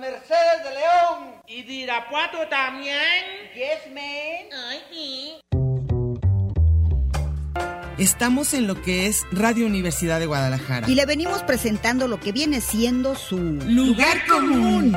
Mercedes de León. ¿Y de Irapuato también? Yes, man. Ay, sí. Estamos en lo que es Radio Universidad de Guadalajara. Y le venimos presentando lo que viene siendo su Lugar común.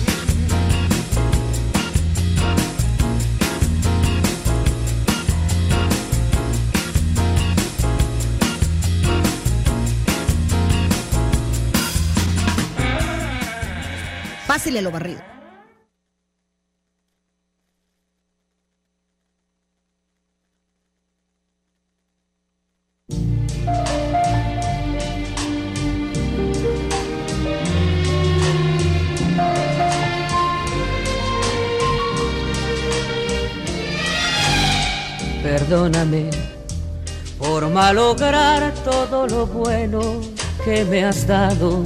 Pásele lo barrido. Perdóname por malograr todo lo bueno que me has dado,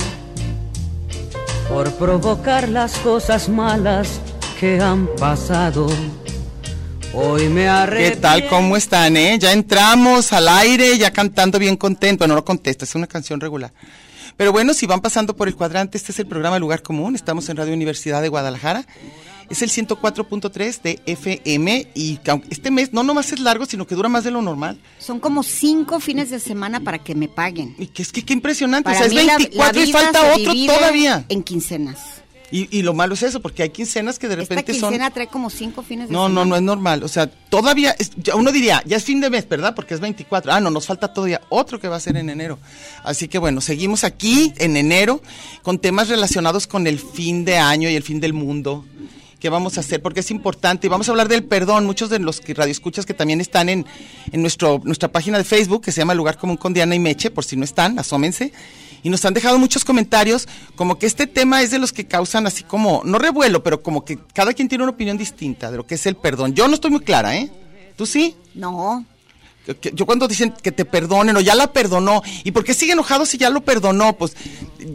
por provocar las cosas malas que han pasado. Hoy me ¿Qué arrepiento. tal? ¿Cómo están, eh? Ya entramos al aire, ya cantando bien contento. No contesta, es una canción regular. Pero bueno, si van pasando por el cuadrante, este es el programa Lugar Común. Estamos en Radio Universidad de Guadalajara. Es el 104.3 de FM y este mes no nomás es largo, sino que dura más de lo normal. Son como cinco fines de semana para que me paguen. Y que es que qué impresionante. Para o sea, es mí la- la 24 y falta otro todavía. En quincenas. Y, y lo malo es eso, porque hay quincenas que de Esta repente son... quincena trae como cinco fines de No, semana. no, no es normal. O sea, todavía, es- ya uno diría, ya es fin de mes, ¿verdad? Porque es 24. Ah, no, nos falta todavía otro que va a ser en enero. Así que bueno, seguimos aquí en enero con temas relacionados con el fin de año y el fin del mundo. ¿Qué vamos a hacer? Porque es importante. Y vamos a hablar del perdón. Muchos de los que radioescuchas que también están en, en nuestro, nuestra página de Facebook, que se llama Lugar Común con Diana y Meche, por si no están, asómense. Y nos han dejado muchos comentarios, como que este tema es de los que causan así como, no revuelo, pero como que cada quien tiene una opinión distinta de lo que es el perdón. Yo no estoy muy clara, ¿eh? ¿Tú sí? No, Yo cuando dicen que te perdonen o ya la perdonó, ¿y por qué sigue enojado si ya lo perdonó? Pues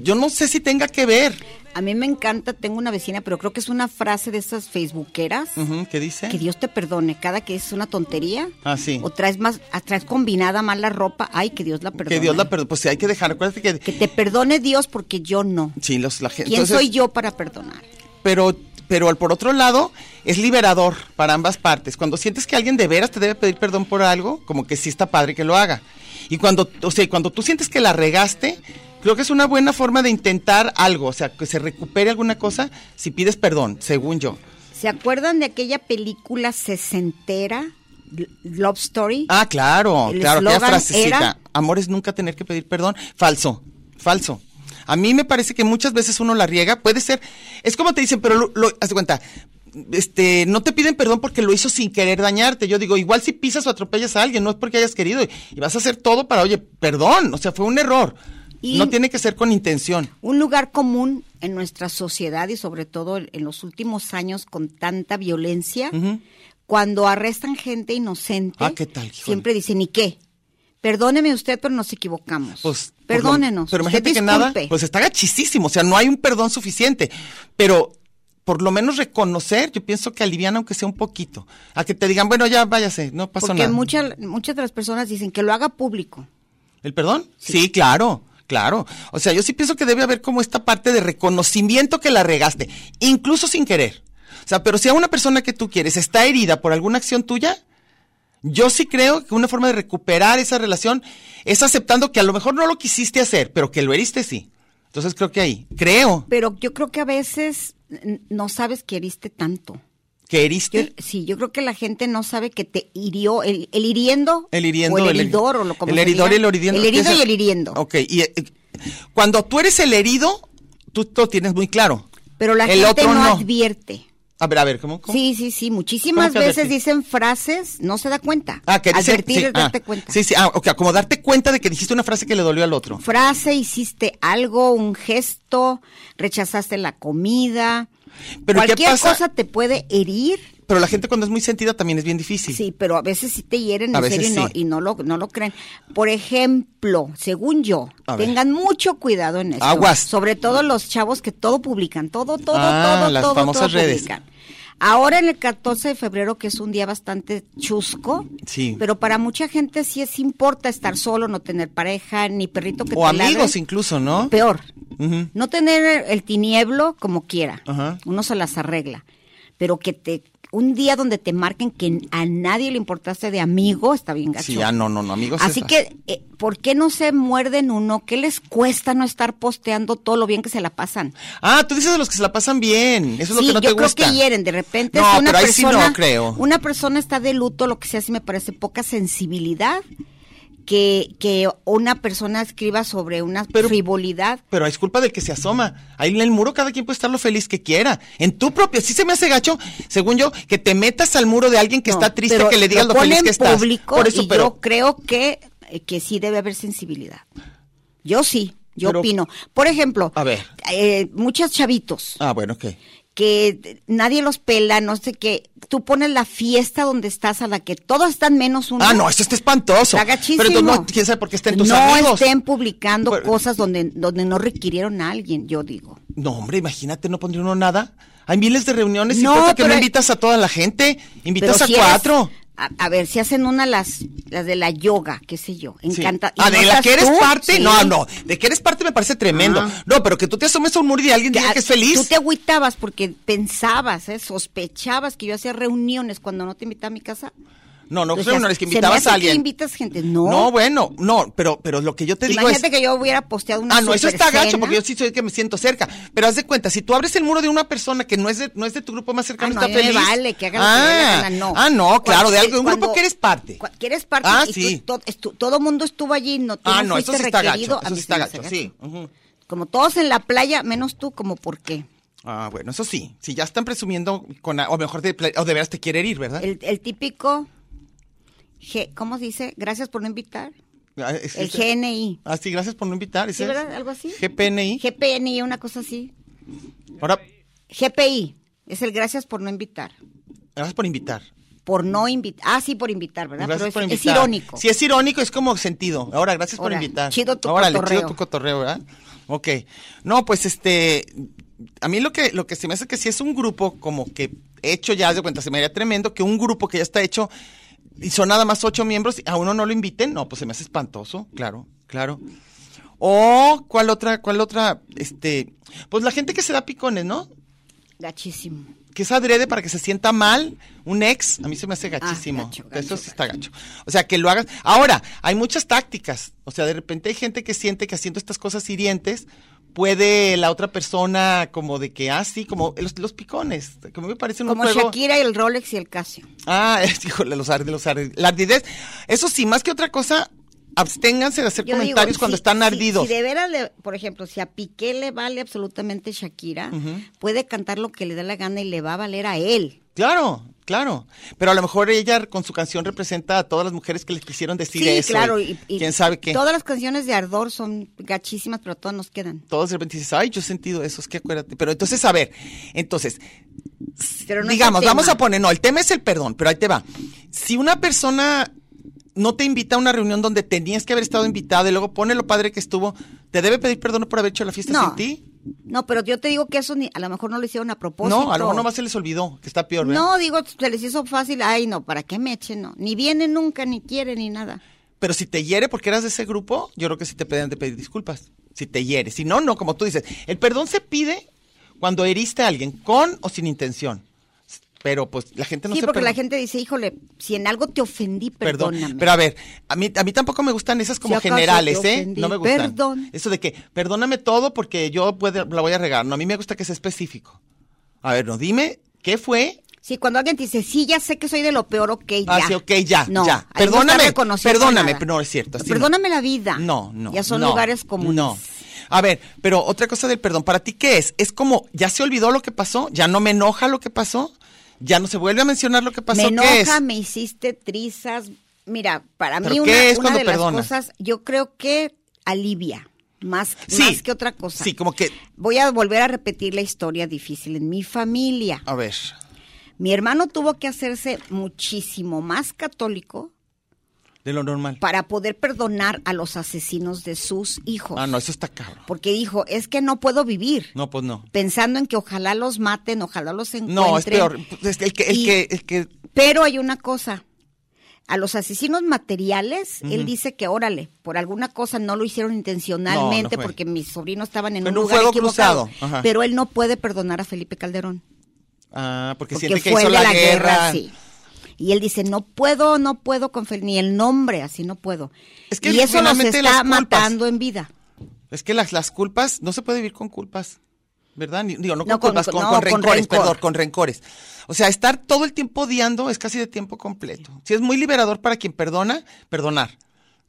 yo no sé si tenga que ver. A mí me encanta, tengo una vecina, pero creo que es una frase de esas facebookeras. Ujú, ¿Qué dice? Que Dios te perdone, cada que es una tontería. Ah, sí. O traes más, ah, traes combinada mal la ropa, ay, que Dios la perdone. Que Dios la perdone. Pues sí, hay que dejar. Acuérdate que. Que te perdone Dios porque yo no. Sí, los, la gente. ¿Quién entonces- soy yo para perdonar? pero pero al- por otro lado es liberador para ambas partes. Cuando sientes que alguien de veras te debe pedir perdón por algo, como que sí está padre que lo haga. Y cuando, o sea, cuando tú sientes que la regaste, creo que es una buena forma de intentar algo, o sea, que se recupere alguna cosa si pides perdón, según yo. ¿Se acuerdan de aquella película sesentera, Love Story? Ah, claro, El claro, aquella frasecita. era- Amor es nunca tener que pedir perdón. Falso, falso. A mí me parece que muchas veces uno la riega, puede ser, es como te dicen, pero lo, lo- haz de cuenta, este, no te piden perdón porque lo hizo sin querer dañarte. Yo digo, igual si pisas o atropellas a alguien, no es porque hayas querido, y vas a hacer todo para, oye, perdón, o sea, fue un error. Y- no tiene que ser con intención. Un lugar común en nuestra sociedad y sobre todo en los últimos años con tanta violencia, cuando arrestan gente inocente, Ah, ¿qué tal, híjole? siempre dicen, ¿y qué? Perdóneme usted, pero nos equivocamos. Pues, por lo- Perdónenos. pero imagínate que nada, pues está gachisísimo, o sea, no hay un perdón suficiente. Pero por lo menos reconocer, yo pienso que aliviana aunque sea un poquito. A que te digan, bueno, ya váyase, no pasó Porque nada. muchas muchas de las personas dicen que lo haga público. ¿El perdón? Sí. claro, claro. O sea, yo sí pienso que debe haber como esta parte de reconocimiento que la regaste, incluso sin querer. O sea, pero si a una persona que tú quieres está herida por alguna acción tuya, yo sí creo que una forma de recuperar esa relación es aceptando que a lo mejor no lo quisiste hacer, pero que lo heriste sí. Entonces creo que ahí, creo Pero yo creo que a veces no sabes que heriste tanto. Que Yo- heriste. sí, yo creo que la gente no sabe que te hirió, el, el hiriendo, El hiriendo, o el el- heridor, o lo como el heridor y el hiriendo. El herido ¿Qué es y el hiriendo. Ok, y eh, cuando tú eres el herido, tú lo tienes muy claro. Pero la el gente otro no, no. advierte. A ver, a ver, ¿cómo? cómo? Sí, sí, sí. Muchísimas ¿Cómo que veces advertir? dicen frases, no se da cuenta. Ah, que dice- Advertir sí, es darte ah, cuenta. Sí, sí, ah, ok, como darte cuenta de que dijiste una frase que le dolió al otro. Frase, hiciste algo, un gesto, rechazaste la comida, Pero ¿qué Cualquier pasa? cosa te puede herir, Pero la gente cuando es muy sentida también es bien difícil. sí, pero a veces sí te hieren A en serio veces y, no, sí. y no, lo, no lo creen. Por ejemplo, según yo, A ver. tengan mucho cuidado en esto. Aguas. Sobre todo los chavos que todo publican, todo, todo, Ah, todo, las todo, famosas todo redes. publican. Ahora en el 14 de febrero, que es un día bastante chusco, Sí. pero para mucha gente sí es importa estar solo, no tener pareja, ni perrito que o te ladre. amigos incluso, ¿no? Peor. No tener el tinieblo como quiera. Ajá. Uno se las arregla. Pero que te un día donde te marquen que a nadie le importaste de amigo, está bien gacho. Sí, ah, no, no, no, amigos. Así que, eh, ¿por qué no se muerden uno? ¿Qué les cuesta no estar posteando todo lo bien que se la pasan? Ah, tú dices de los que se la pasan bien. Eso es lo que no yo te creo gusta. que hieren. De repente, No, si una pero ahí sí persona, no creo. una persona está de luto, lo que sea, sí me parece poca sensibilidad que, que una persona escriba sobre una Pero- frivolidad. Pero es culpa del que se asoma. Ahí en el muro cada quien puede estar lo feliz que quiera. En tu propia, sí se me hace gacho, según yo, que te metas al muro de alguien que No, está triste, que le digas lo, feliz que estás. público Por eso, y pero yo creo que, eh, que sí debe haber sensibilidad. Yo sí, yo Pero- opino. Por ejemplo, A ver. eh, muchos chavitos Ah, bueno, ok. Que nadie los pela, no sé qué. Tú pones la fiesta donde estás a la que todos están menos uno. Ah, no, eso está espantoso. Está gachísimo. Pero no, quién sabe por qué estén tus no amigos. estén publicando Pero- cosas donde, donde no requirieron a alguien, yo digo. No, hombre, imagínate, no pondría uno nada. Hay miles de reuniones y No, pasa que no invitas a toda la gente, invitas a si eres- cuatro. A, a ver, si hacen una las, las de la yoga, qué sé yo, Sí. encanta. ¿y Ah, de la que eres tú? parte, Sí. no, no, de que eres parte me parece tremendo. Ah. No, pero que tú te asomes a un muro y alguien diga que es feliz. Tú te agüitabas porque pensabas, ¿eh? sospechabas que yo hacía reuniones cuando no te invitaba a mi casa. No, no, Decías, reuniones que "Se me invitabas a que alguien. invitas gente. No. No, bueno, no, pero, pero lo que yo te digo Imagínate es. que yo hubiera posteado una Ah, no, eso está gacho porque yo sí soy que me siento cerca. Pero haz de cuenta, si tú abres el muro de una persona que no es de, no es de tu grupo más Ah, cercano, no, está a mí me feliz. vale que haga lo que le dé la ah, gana, no. ah, no, claro, de algo, de un Cuando- grupo que eres parte. Que eres parte Ah, y tú- to- todo mundo estuvo allí, no, tú Ah, no no, eso sí está gacho. Eso sí está gacho, sí. Como todos en la playa, menos tú, como por qué. Ah, bueno, eso sí. Si ya están presumiendo con, o mejor de, o de veras te quiere herir, ¿verdad? El, el típico, G- ¿cómo se dice? Gracias por no invitar. Ah, es- El es- GNI. Ah, sí, gracias por no invitar. ¿Sí, es. verdad? ¿Algo así? GPNI. GPNI, una cosa así. Ahora, GPI, es el gracias por no invitar. gracias por invitar. Por no invitar. Ah, sí, por invitar, ¿verdad? Gracias Pero por es, es invitar. irónico. Si es irónico, es como sentido. Ahora, gracias por Ahora, invitar. chido tu Órale, cotorreo. chido tu cotorreo, ¿verdad? Ok. No, pues este. A mí lo que, lo que se me hace que si es un grupo como que hecho ya, de cuenta, se me haría tremendo que un grupo que ya está hecho y son nada más ocho miembros, y a uno no lo inviten, no, pues se me hace espantoso, claro, claro. O, ¿cuál otra, cuál otra? Este, pues la gente que se da picones, ¿no? Gachísimo. que es adrede para que se sienta mal un ex, a mí se me hace gachísimo. Ah, gacho, Eso gacho, sí está gacho. O sea, que lo hagas. Ahora, hay muchas tácticas. O sea, de repente hay gente que siente que haciendo estas cosas hirientes puede la otra persona como de que, ah, sí, como los, los picones. Que me parecen un Como juego. Shakira y el Rolex y el Casio. Ah, es, híjole, los ardides, los ardides. La ardidez. Eso sí, más que otra cosa, absténganse de hacer Yo digo, comentarios cuando están ardidos. Si, de veras, le- por ejemplo, si a Piqué le vale absolutamente Shakira, puede cantar lo que le dé la gana y le va a valer a él. Claro, claro. Pero a lo mejor ella con su canción representa a todas las mujeres que les quisieron decir Sí, eso. claro. y quién sabe qué. Todas las canciones de Ardor son gachísimas, pero todas nos quedan. Todos de repente dices, ay, yo he sentido eso, es que acuérdate. Pero entonces, a ver, entonces, Pero no digamos, vamos a poner, no, el tema es el perdón, pero ahí te va. Si una persona no te invita a una reunión donde tenías que haber estado invitada y luego pone lo padre que estuvo, ¿te debe pedir perdón por haber hecho la fiesta No. sin ti? No, pero yo te digo que eso ni, a lo mejor no lo hicieron a propósito. No, a lo mejor nomás se les olvidó, que está peor, ¿verdad? No, digo, se les hizo fácil. Ay, no, ¿para qué me echen? No. Ni viene nunca, ni quiere, ni nada. Pero si te hiere porque eras de ese grupo, yo creo que sí te pedían de pedir disculpas. Si te hiere. Si no, no, como tú dices. El perdón se pide cuando heriste a alguien, con o sin intención. Pero pues la gente no sí, se porque la gente dice, híjole, si en algo te ofendí, Perdón. perdóname. Pero a ver, a mí, a mí tampoco me gustan esas como Si generales, ¿eh? No me gustan. perdón. Eso de que, perdóname todo porque yo puede- la voy a regar. No, a mí me gusta que sea específico. A ver, no, dime, ¿qué fue? Sí, cuando alguien te dice, sí, ya sé que soy de lo peor, ok, ya. Ah, sí, ok, ya, no, ya. ahí no Perdóname, perdóname, pero no es cierto, así no. Perdóname la vida. No, no. Ya son no, lugares comunes. No. A ver, pero otra cosa del perdón, ¿para ti qué es? ¿Es como, ya se olvidó lo que pasó? ¿Ya no me enoja lo que pasó? ¿Ya no se vuelve a mencionar lo que pasó? Me enoja, me hiciste trizas. Mira, para ¿Pero mí una, es una de las cosas, yo creo que alivia. más, Sí. más que otra cosa. Sí, como que, Voy a volver a repetir la historia difícil en mi familia. a ver, Mi hermano tuvo que hacerse muchísimo más católico de lo normal. para poder perdonar a los asesinos de sus hijos. Ah, no, eso está cabrón. Porque dijo, es que no puedo vivir No, pues no. pensando en que ojalá los maten, ojalá los encuentren. No, es peor. Es que el que, el que, el que, Pero hay una cosa. A los asesinos materiales, él dice que órale, por alguna cosa no lo hicieron intencionalmente No, no fue. porque mis sobrinos estaban en un un lugar fuego equivocado. cruzado, ajá. Pero él no puede perdonar a Felipe Calderón. ah, porque, Porque siente que fue hizo la, la guerra, guerra. sí. Y él dice, no puedo, no puedo con ni el nombre, así no puedo. Es que y eso nos está matando en vida. Es que las, las culpas, no se puede vivir con culpas, ¿verdad? Digo, no con No, culpas, con, no, con con rencores, rencor. perdón, con rencores. O sea, estar todo el tiempo odiando es casi de tiempo completo. Si es muy liberador para quien perdona, perdonar.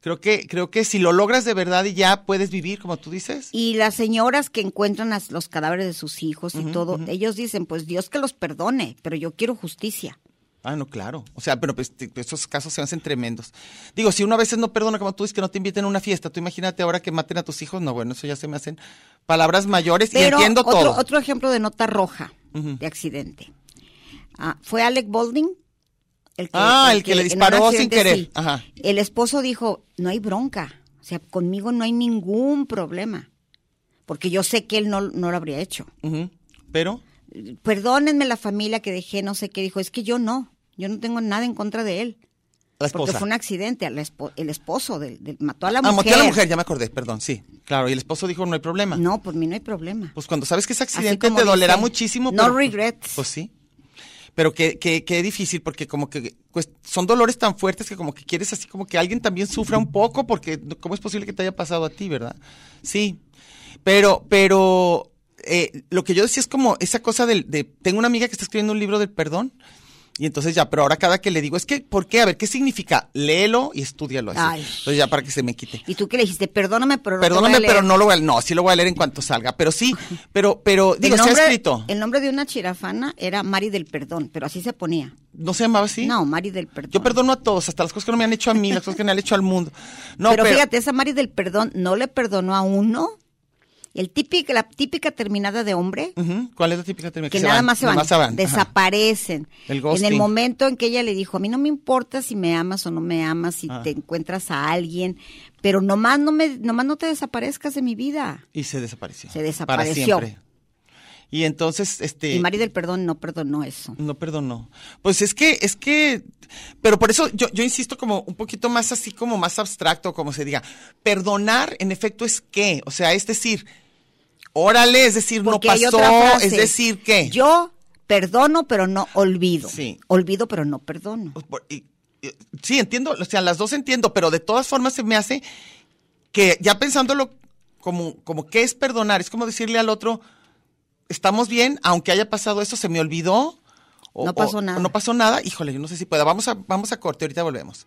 Creo que, creo que si lo logras de verdad y ya puedes vivir, como tú dices. Y las señoras que encuentran los cadáveres de sus hijos y todo, ellos dicen, pues Dios que los perdone, pero yo quiero justicia. Ah, no, claro. O sea, pero pues, esos casos se hacen tremendos. Digo, si uno a veces no perdona, como tú dices, que no te inviten a una fiesta, tú imagínate ahora que maten a tus hijos, no, bueno, eso ya se me hacen palabras mayores y entiendo otro, todo. otro ejemplo de nota roja de accidente. Ah, fue Alec Baldwin. El que, Ah, el que le disparó sin querer. sí. Ajá. El esposo dijo, no hay bronca. O sea, conmigo no hay ningún problema. Porque yo sé que él no, no lo habría hecho. Pero, Perdónenme la familia que dejé, no sé qué. Dijo, es que yo no. Yo no tengo nada en contra de él. la Porque esposa. fue un accidente. al espo- el esposo del, del- mató a la Ah, mujer. mató a la mujer, ya me acordé, perdón, sí. Claro, y el esposo dijo, no hay problema. No, por mí no hay problema. Pues cuando sabes que ese Así accidente te dolerá dice, muchísimo. no pero, pues, regrets. Pues sí. Pero qué, qué, qué difícil, porque como que pues, son dolores tan fuertes que como que quieres así como que alguien también sufra un poco, porque ¿cómo es posible que te haya pasado a ti, verdad? Sí. Pero, pero eh, lo que yo decía es como esa cosa del, de, tengo una amiga que está escribiendo un libro del perdón. Y entonces ya, pero ahora cada que le digo, es que, ¿por qué? A ver, ¿qué significa? Léelo y estúdialo así. Ay. Entonces ya para que se me quite. Y tú que le dijiste, perdóname, pero no te voy a Perdóname, leer". pero no lo voy a no, sí lo voy a leer en cuanto salga, pero sí, pero, pero, digo, el se ha nombre, escrito. El nombre de una chirafana era Mari del Perdón, pero así se ponía. ¿No se llamaba así? No, Mari del Perdón. Yo perdono a todos, hasta las cosas que no me han hecho a mí, las cosas que me han hecho al mundo. No, pero, pero, fíjate, esa Mari del Perdón no le perdonó a uno. El típica, la típica terminada de hombre, ¿Cuál es la típica terminación? que nada más se van, desaparecen. El en el momento en que ella le dijo, a mí no me importa si me amas o no me amas, si Ah. te encuentras a alguien, pero nomás no me, nomás no te desaparezcas de mi vida. Y se desapareció. Se desapareció. Para siempre. Y entonces, este. Y Mari del Perdón no perdonó eso. No perdonó. Pues es que, es que, pero por eso yo, yo insisto como un poquito más así, como más abstracto, como se diga. Perdonar, en efecto, es qué. O sea, es decir, órale, es decir, Porque no pasó, frase, es decir, ¿qué? Yo perdono, pero no olvido. Sí. Olvido, pero no perdono. Pues, sí, entiendo, o sea, las dos entiendo, pero de todas formas se me hace que ya pensándolo como, como qué es perdonar, es como decirle al otro, estamos bien, aunque haya pasado eso, se me olvidó. o- No pasó nada. o no pasó nada, híjole, yo no sé si pueda. Vamos a, vamos a corte, ahorita volvemos.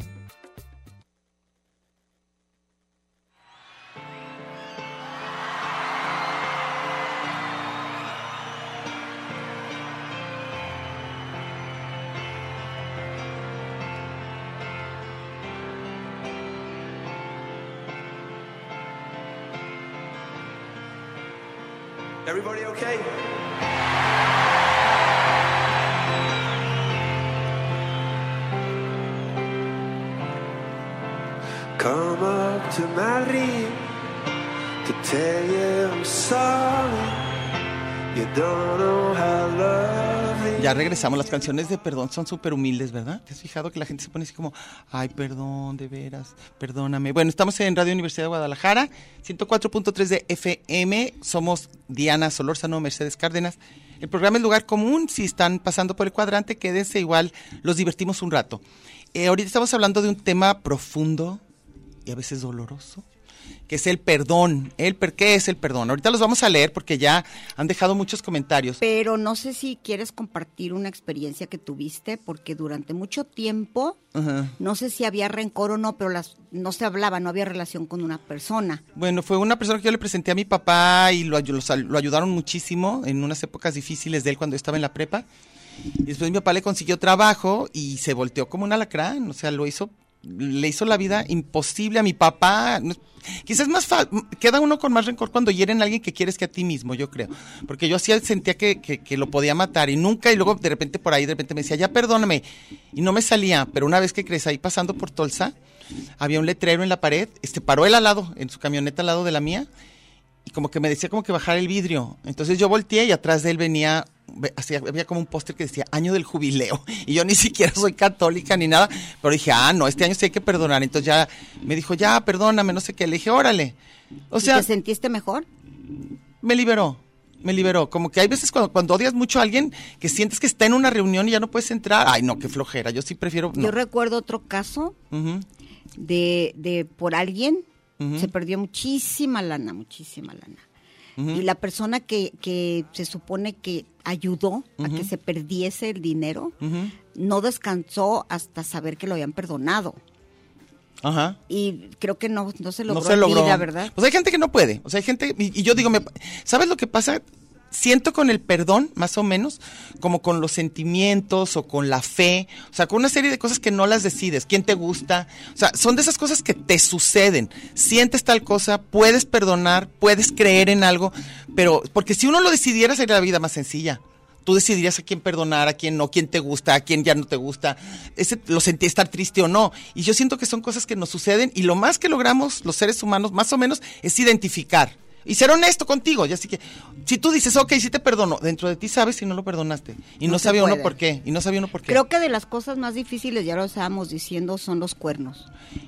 Regresamos, las canciones de perdón son súper humildes, ¿verdad? ¿Te has fijado que la gente se pone así como, ay, perdón, de veras, perdóname? Bueno, estamos en Radio Universidad de Guadalajara, 104.3 de FM, somos Diana Solórzano, Mercedes Cárdenas. El programa es Lugar Común, si están pasando por el cuadrante, quédense igual, los divertimos un rato. Eh, ahorita estamos hablando de un tema profundo y a veces doloroso, que es el perdón. El per ¿Qué es el perdón? Ahorita los vamos a leer porque ya han dejado muchos comentarios. Pero no sé si quieres compartir una experiencia que tuviste, porque durante mucho tiempo, no sé si había rencor o no, pero las, no se hablaba, no había relación con una persona. Bueno, fue una persona que yo le presenté a mi papá y lo, ayudaron muchísimo en unas épocas difíciles de él cuando estaba en la prepa. Y después mi papá le consiguió trabajo y se volteó como un alacrán, o sea, lo hizo, le hizo la vida imposible a mi papá. Quizás más fa- queda uno con más rencor cuando hieren a alguien que quieres que a ti mismo, yo creo. Porque yo así sentía que, que- lo podía matar y nunca, y luego de repente por ahí, de repente me decía, ya perdóname. Y no me salía, pero una vez que crees ahí pasando por Tolsa, había un letrero en la pared, este paró él al lado, en su camioneta al lado de la mía, y como que me decía como que bajar el vidrio. Entonces yo volteé y atrás de él venía, ve- así, había como un póster que decía año del jubileo. Y yo ni siquiera soy católica ni nada, pero dije, ah, no, este año sí hay que perdonar. Entonces ya me dijo, ya, perdóname, no sé qué. Le dije, órale. O ¿Y sea, ¿Te sentiste mejor? me liberó. Me liberó. Como que hay veces cuando, cuando odias mucho a alguien que sientes que está en una reunión y ya no puedes entrar. Ay, no, qué flojera. Yo sí prefiero. No. Yo recuerdo otro caso de, de por alguien, se perdió muchísima lana, muchísima lana. Y la persona que, que se supone que ayudó a que se perdiese el dinero, no descansó hasta saber que lo habían perdonado. Ajá. Y creo que no, no se logró, no se logró. vida, ¿verdad? Pues hay gente que no puede. O sea, hay gente. Y, y yo digo, me- ¿sabes lo que pasa? Siento con el perdón, más o menos, como con los sentimientos o con la fe, o sea, con una serie de cosas que no las decides. ¿Quién te gusta? O sea, son de esas cosas que te suceden. Sientes tal cosa, puedes perdonar, puedes creer en algo, pero porque si uno lo decidiera sería la vida más sencilla. Tú decidirías a quién perdonar, a quién no, quién te gusta, a quién ya no te gusta, ese lo sentí estar triste o no. Y yo siento que son cosas que nos suceden y lo más que logramos los seres humanos, más o menos, es identificar y ser honesto contigo. Y así que, si tú dices, ok, sí te perdono, dentro de ti sabes si no lo perdonaste. Y no, No sabía uno por qué. Y no sabía uno por qué. Creo que de las cosas más difíciles, ya lo estábamos diciendo, son los cuernos.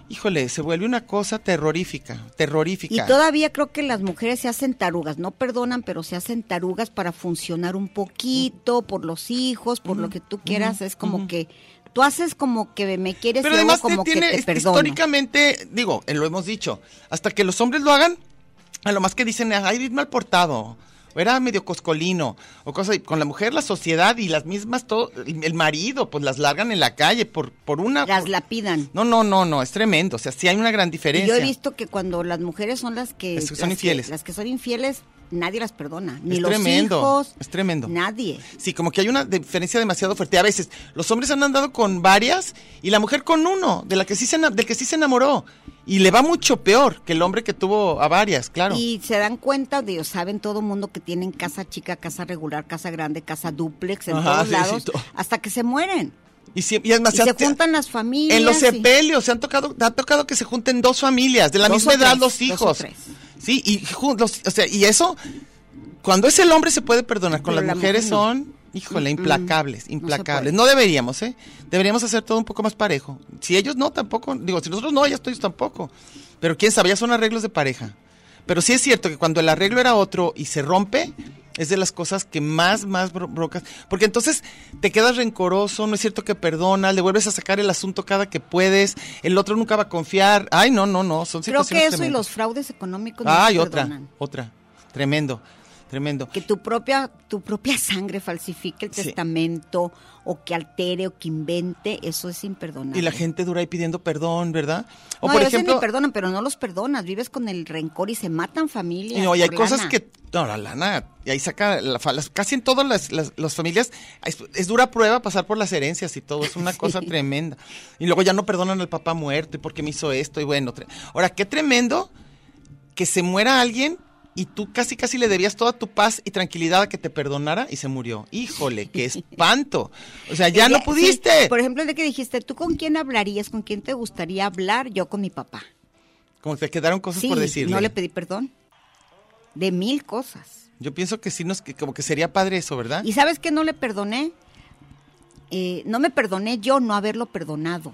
Híjole, se vuelve una cosa terrorífica, terrorífica. Y todavía creo que las mujeres se hacen tarugas, no perdonan, pero se hacen tarugas para funcionar un poquito, por los hijos, por lo que tú quieras. Es como que tú haces como que me quieres Pero y luego además te tiene, que te es- perdono. históricamente, digo, eh, lo hemos dicho, hasta que los hombres lo hagan, a lo más que dicen, ay, mal portado, o era medio coscolino, o cosas, y con la mujer, la sociedad y las mismas, todo, el marido, pues las largan en la calle por, por una... Las por- lapidan. No, no, no, no, es tremendo, o sea, sí hay una gran Y diferencia. yo he visto que cuando las mujeres son las que, Las que son las infieles. las que son infieles, nadie las perdona, ni Es los tremendo, hijos, es tremendo. nadie. Sí, como que hay una diferencia demasiado fuerte. A veces los hombres han andado con varias y la mujer con uno, de la que sí se, del que sí se enamoró. Y le va mucho peor que el hombre que tuvo a varias, claro. Y se dan cuenta, de, saben todo mundo que tienen casa chica, casa regular, casa grande, casa duplex en Ajá, todos sí, lados, sí, hasta que se mueren. Y, sie- y es más, Y se juntan las familias. En los y- sepelios se han tocado, ha tocado que se junten dos familias, de la Dos misma edad tres, los dos o hijos. tres. Sí, y, los- o sea, y eso, cuando es el hombre se puede perdonar, con Pero las la mujeres mujer no. son, híjole, implacables, implacables. No, deberíamos, ¿eh? Deberíamos hacer todo un poco más parejo. Si ellos no, tampoco, digo, si nosotros no, ellos ellos tampoco. Pero quién sabe, ya son arreglos de pareja. Pero sí es cierto que cuando el arreglo era otro y se rompe, Es de las cosas que más, más bro- brocas. Porque entonces te quedas rencoroso, no es cierto que perdonas, le vuelves a sacar el asunto cada que puedes, el otro nunca va a confiar. Ay, no, no, no, son Creo situaciones que eso y los fraudes económicos no Ay, otra, perdonan. otra. Tremendo, tremendo. Que tu propia, tu propia sangre falsifique el Sí. testamento o que altere o que invente, eso es imperdonable. Y la gente dura ahí pidiendo perdón, ¿verdad? O no, por a veces ejemplo, ni perdonan, pero no los perdonas. Vives con el rencor y se matan familias. y no, y hay cosas lana. que, no, la lana, y ahí saca, la las- casi en todas las, las- las familias, es, es dura prueba pasar por las herencias y todo, es una cosa tremenda. Y luego ya no perdonan al papá muerto y porque me hizo esto y bueno. Ahora, qué tremendo que se muera alguien y tú casi casi le debías toda tu paz y tranquilidad a que te perdonara y se murió. Híjole, qué espanto. O sea, ya no pudiste. sí, por ejemplo, de que dijiste, ¿tú con quién hablarías? ¿Con quién te gustaría hablar? Yo con mi papá. Como que te quedaron cosas Sí, por decirle. no le pedí perdón. De mil cosas. Yo pienso que sí nos, que como que sería padre eso, ¿verdad? ¿Y sabes qué no le perdoné? Eh, no me perdoné yo no haberlo perdonado.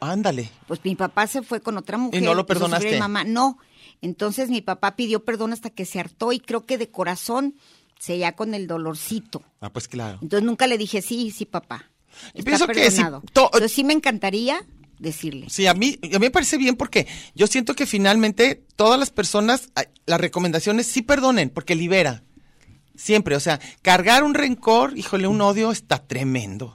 Ándale. Pues mi papá se fue con otra mujer. no lo perdonaste? Mi mamá, no. Entonces mi papá pidió perdón hasta que se hartó y creo que de corazón se ya con el dolorcito. Ah, pues claro. Entonces nunca le dije, sí, sí, papá. Yo pienso que sí, Entonces sí me encantaría decirle. Sí, a mí, a mí me parece bien porque yo siento que finalmente todas las personas, las recomendaciones sí perdonen, porque libera. Siempre, o sea, cargar un rencor, híjole, un odio está tremendo.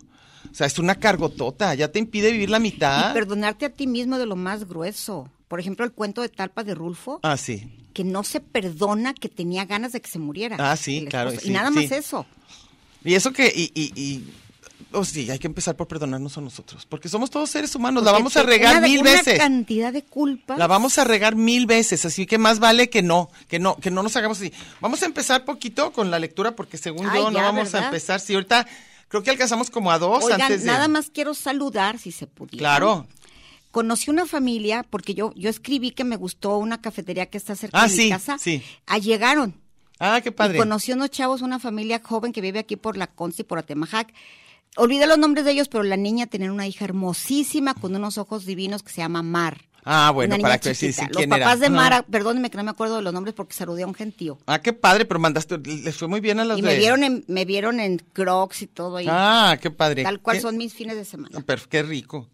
O sea, es una cargotota, ya te impide vivir la mitad. Y perdonarte a ti mismo de lo más grueso. Por ejemplo, el cuento de Talpa de Rulfo, Ah, sí. que no se perdona que tenía ganas de que se muriera. Ah, sí, claro, sí, y nada sí. más eso. Y eso que, y, y, y oh, sí, hay que empezar por perdonarnos a nosotros, porque somos todos seres humanos, la vamos a regar una- mil una veces. cantidad de culpas. La vamos a regar mil veces, así que más vale que no, que no, que no nos hagamos así. Vamos a empezar poquito con la lectura, porque según Ay, yo no ya, vamos a empezar. Sí, ahorita creo que alcanzamos como a dos Oigan, antes de. nada más quiero saludar, si se pudiera. Claro. Conocí una familia, porque yo, yo escribí que me gustó una cafetería que está cerca Ah, de sí, mi casa. sí. Ah, llegaron. Ah, qué Y padre. conocí unos chavos, una familia joven que vive aquí por la Conci, por Atemajac. Olvidé los nombres de ellos, pero la niña tenía una hija hermosísima con unos ojos divinos que se llama Mar. Ah, bueno, para que sí, sí, Los quién papás era. de Ajá. Mara, perdónenme que no me acuerdo de los nombres porque saludé a un gentío. Ah, qué padre, pero mandaste, les fue muy bien a las Y de. me vieron en, me vieron en Crocs y todo ahí. Ah, qué padre. tal cual Qué- son mis fines de semana. Pero qué rico.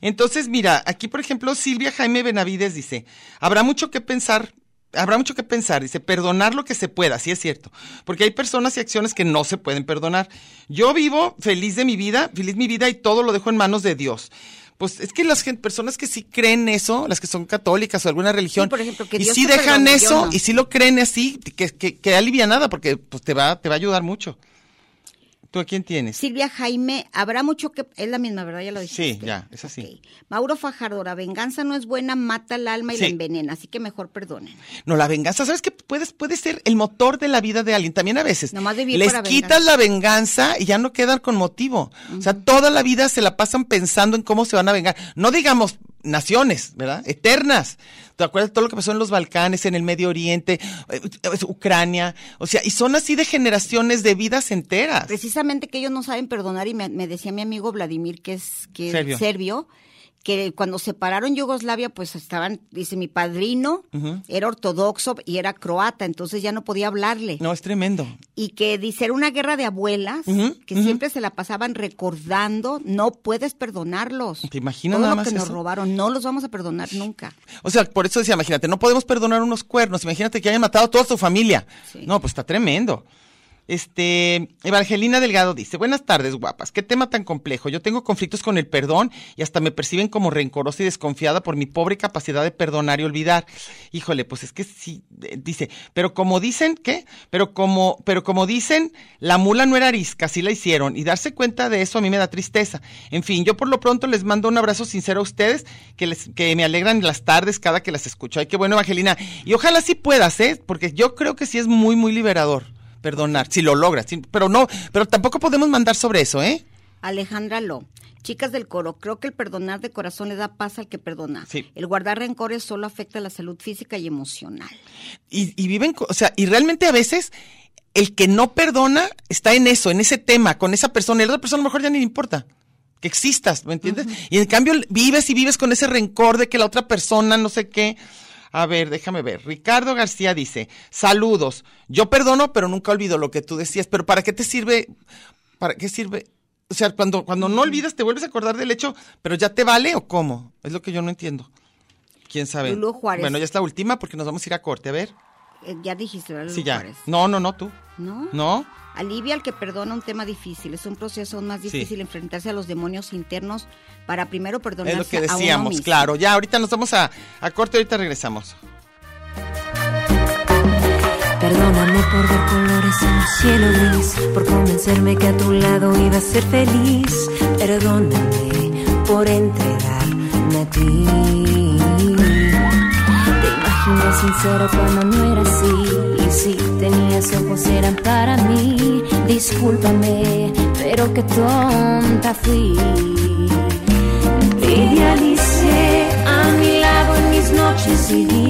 Entonces, mira, aquí por ejemplo Silvia Jaime Benavides dice, habrá mucho que pensar, habrá mucho que pensar, dice, perdonar lo que se pueda, sí es cierto, porque hay personas y acciones que no se pueden perdonar. Yo vivo feliz de mi vida, feliz mi vida y todo lo dejo en manos de Dios. Pues es que las personas que sí creen eso, las que son católicas o alguna religión, por ejemplo, que y sí dejan perdone, eso no. y sí lo creen así, que, que, que alivia nada porque pues te va, te va a ayudar mucho. ¿Tú a quién tienes? Silvia Jaime, habrá mucho que... Es la misma, ¿verdad? Ya lo dijiste. Sí, ya, es así. Mauro Fajardo, la venganza no es buena, mata el alma y Sí. la envenena, así que mejor perdonen. No, la venganza, ¿sabes qué? Puedes, puede ser el motor de la vida de alguien. También a veces. Nomás vivir les para quitas venganza. la venganza y ya no quedan con motivo. O sea, toda la vida se la pasan pensando en cómo se van a vengar. No digamos naciones, ¿verdad? Eternas. ¿Te acuerdas de todo lo que pasó en los Balcanes, en el Medio Oriente, eh, Ucrania? O sea, y son así de generaciones de vidas enteras. Precisamente que ellos no saben perdonar y me, me decía mi amigo Vladimir, que es, que es Serbio. Que cuando separaron Yugoslavia, pues estaban, dice, mi padrino era ortodoxo y era croata, entonces ya no podía hablarle. No, es tremendo. Y que dice, era una guerra de abuelas, que siempre se la pasaban recordando, no puedes perdonarlos. ¿Te imaginas Todo nada lo más que nos robaron, no los vamos a perdonar nunca. O sea, por eso decía, imagínate, no podemos perdonar unos cuernos, imagínate que hayan matado a toda su familia. Sí. No, pues está tremendo. Este, Evangelina Delgado dice, buenas tardes, guapas, qué tema tan complejo. Yo tengo conflictos con el perdón y hasta me perciben como rencorosa y desconfiada por mi pobre capacidad de perdonar y olvidar. Híjole, pues es que sí, dice, pero como dicen, ¿qué? Pero como, pero como dicen, la mula no era arisca, así la hicieron, y darse cuenta de eso a mí me da tristeza. En fin, yo por lo pronto les mando un abrazo sincero a ustedes, que les, que me alegran las tardes cada que las escucho. Ay, qué bueno, Evangelina. Y ojalá sí puedas, ¿eh? Porque yo creo que sí es muy, muy liberador perdonar, si lo logras. pero no, pero tampoco podemos mandar sobre eso, ¿eh? Alejandra Lo. Chicas del coro, creo que el perdonar de corazón le da paz al que perdona. Sí. El guardar rencores solo afecta la salud física y emocional. y, y viven, o sea, y realmente a veces el que no perdona está en eso, en ese tema, con esa persona, y la otra persona a lo mejor ya ni le importa que existas, ¿me entiendes? Y en cambio vives y vives con ese rencor de que la otra persona no sé qué. A ver, déjame ver. Ricardo García dice, saludos. Yo perdono, pero nunca olvido lo que tú decías. Pero ¿para qué te sirve? ¿Para qué sirve? O sea, cuando, cuando no olvidas, te vuelves a acordar del hecho, pero ya te vale o cómo? Es lo que yo no entiendo. ¿Quién sabe? Lulú Juárez. Bueno, ya es la última porque nos vamos a ir a corte. A ver. Eh, ya dijiste, ¿verdad? Sí, Lulú ya. Juárez? No, no, no, tú. ¿No? No. Alivia al que perdona un tema difícil. Es un proceso aún más difícil enfrentarse a los demonios internos para primero perdonarse Es lo que a uno decíamos, mismo. claro. Ya, ahorita nos vamos a, a corte, ahorita regresamos. Perdóname por ver colores en un cielo gris, por convencerme que a tu lado iba a ser feliz. Perdóname por entregarme a ti. Sincero cuando no era así. Y si tenías ojos eran para mí. Discúlpame, pero qué tonta fui. Te idealicé a mi lado en mis noches y días.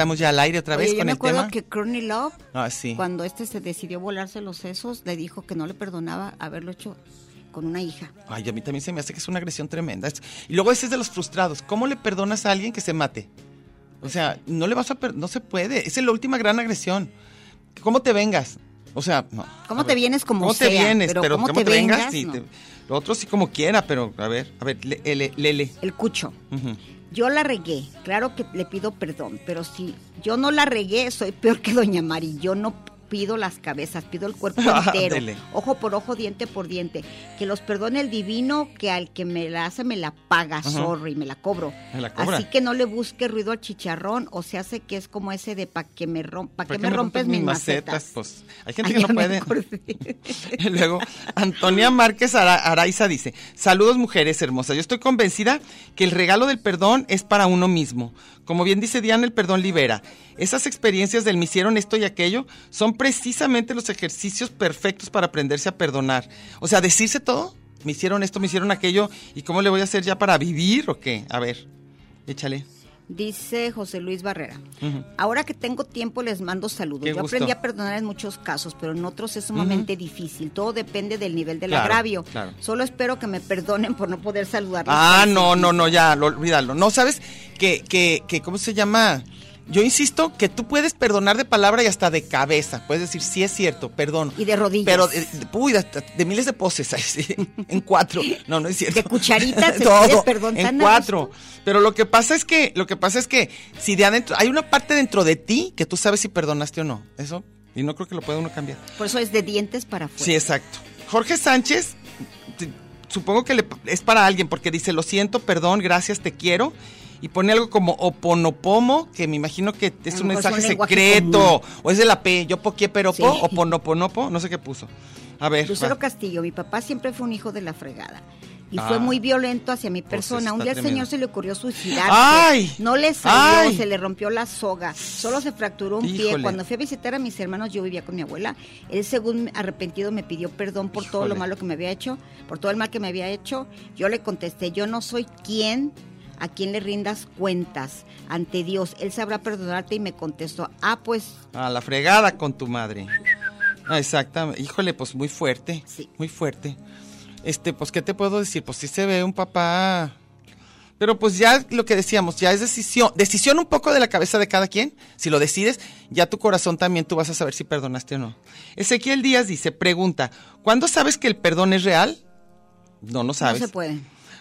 Estamos ya al aire otra vez Oye, yo con me el acuerdo tema. que Courtney Love, Ah, sí. cuando este se decidió volarse los sesos, le dijo que no le perdonaba haberlo hecho con una hija. Ay, a mí también se me hace que es una agresión tremenda. Y luego ese es de los frustrados. ¿Cómo le perdonas a alguien que se mate? O sea, no le vas a no se puede. Esa es la última gran agresión. ¿Cómo te vengas? O sea, no. ¿Cómo te vienes como ¿Cómo te vienes? Pero Pero, ¿cómo ¿cómo, te te, vengas? vengas? Sí, No. te- lo otro sí como quiera, pero a ver, a ver, le- le- lele. El cucho. Ujú. Yo la regué, claro que le pido perdón, pero si yo no la regué, soy peor que Doña Mari. Yo no pido las cabezas, pido el cuerpo entero, ojo por ojo, diente por diente. Que los perdone el divino, que al que me la hace me la paga, Ajá. sorry, me la cobro. Me la. Así que no le busque ruido al chicharrón, o se hace que es como ese de pa' que me, rom pa ¿Para que me rompes mis macetas. Pues hay gente Ay, que no me puede. Y luego, Antonia Márquez Ara- Araiza dice, saludos mujeres hermosas, yo estoy convencida que el regalo del perdón es para uno mismo. Como bien dice Diana, el perdón libera. Esas experiencias del me hicieron esto y aquello son precisamente los ejercicios perfectos para aprenderse a perdonar. O sea, decirse todo, me hicieron esto, me hicieron aquello, ¿y cómo le voy a hacer ya para vivir o qué? A ver, échale. Dice José Luis Barrera. Ahora que tengo tiempo les mando saludos. Qué Yo gusto. aprendí a perdonar en muchos casos, pero en otros es sumamente difícil. Todo depende del nivel del Claro, agravio. claro. Solo espero que me perdonen por no poder saludarlos. Ah, no, no, no, ya, lo, olvídalo. No, ¿sabes? Que, que, que, ¿cómo se llama? Yo insisto que tú puedes perdonar de palabra y hasta de cabeza. Puedes decir, sí es cierto, perdón. Y de rodillas. Pero, de, de- uy, de, de miles de poses, en cuatro. No, no es cierto. De cucharitas Todo, perdón en cuatro. Pero lo que pasa es que, lo que pasa es que si de adentro, hay una parte dentro de ti que tú sabes si perdonaste o no. Eso, y no creo que lo pueda uno cambiar. Por eso es de dientes para afuera. Sí, exacto. Jorge Sánchez, supongo que le- es para alguien porque dice, lo siento, perdón, gracias, te quiero. Y pone algo como oponopomo, que me imagino que es A un mensaje secreto. O es de la P, yo poqué pero Sí. po, oponoponopo, no sé qué puso. A ver. Lucero va. Castillo, mi papá siempre fue un hijo de la fregada. Y Ah. fue muy violento hacia mi persona. está un día al tremendo. señor se le ocurrió suicidarse. ¡Ay! No le salió, ¡Ay! se le rompió la soga. Solo se fracturó un pie. Cuando fui a visitar a mis hermanos, yo vivía con mi abuela. Él, según arrepentido, me pidió perdón por todo lo malo que me había hecho, por todo el mal que me había hecho. Yo le contesté, yo no soy quien a quien le rindas cuentas ante Dios. Él sabrá perdonarte y me contestó, ah, pues A la fregada con tu madre. Ah, exactamente. Híjole, pues muy fuerte. Sí. Muy fuerte. este, pues, ¿qué te puedo decir? Pues sí se ve un papá. Pero pues ya lo que decíamos, ya es decisión, decisión un poco de la cabeza de cada quien. Si lo decides, ya tu corazón también tú vas a saber si perdonaste o no. Ezequiel Díaz dice, pregunta, ¿cuándo sabes que el perdón es real? No, no sabes. No se puede.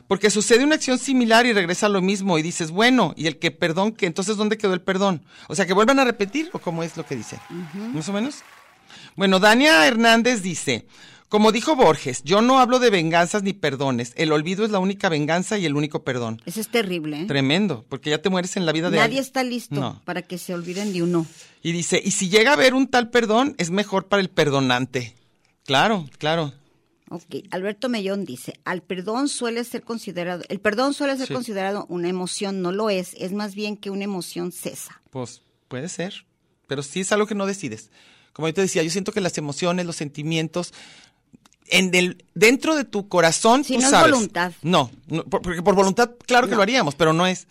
Porque sucede una acción similar y regresa a lo mismo y dices, bueno, y el que perdón, que entonces ¿dónde quedó el perdón? O sea, que vuelvan a repetir o cómo es lo que dice. Más o menos. Bueno, Dania Hernández dice, como dijo Borges, yo no hablo de venganzas ni perdones. El olvido es la única venganza y el único perdón. Eso es terrible. ¿eh? Tremendo, porque ya te mueres en la vida de Nadie alguien. está listo No. para que se olviden de uno. Y dice, y si llega a haber un tal perdón, es mejor para el perdonante. Claro, claro. Ok, Alberto Mellón dice, al perdón suele ser considerado, el perdón suele ser Sí. considerado una emoción, no lo es, es más bien que una emoción cesa. Pues puede ser, pero sí es algo que no decides. Como yo te decía, yo siento que las emociones, los sentimientos, en el, dentro de tu corazón, tú no es sabes. voluntad. No, no, por- porque por voluntad, claro que No. lo haríamos, pero no es.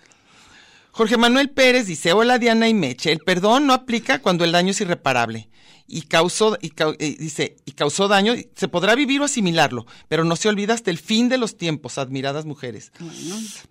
Jorge Manuel Pérez dice, hola Diana y Meche, el perdón no aplica cuando el daño es irreparable y causó, y cau- eh, dice, y causó daño, se podrá vivir o asimilarlo, pero no se olvida hasta el fin de los tiempos, admiradas mujeres.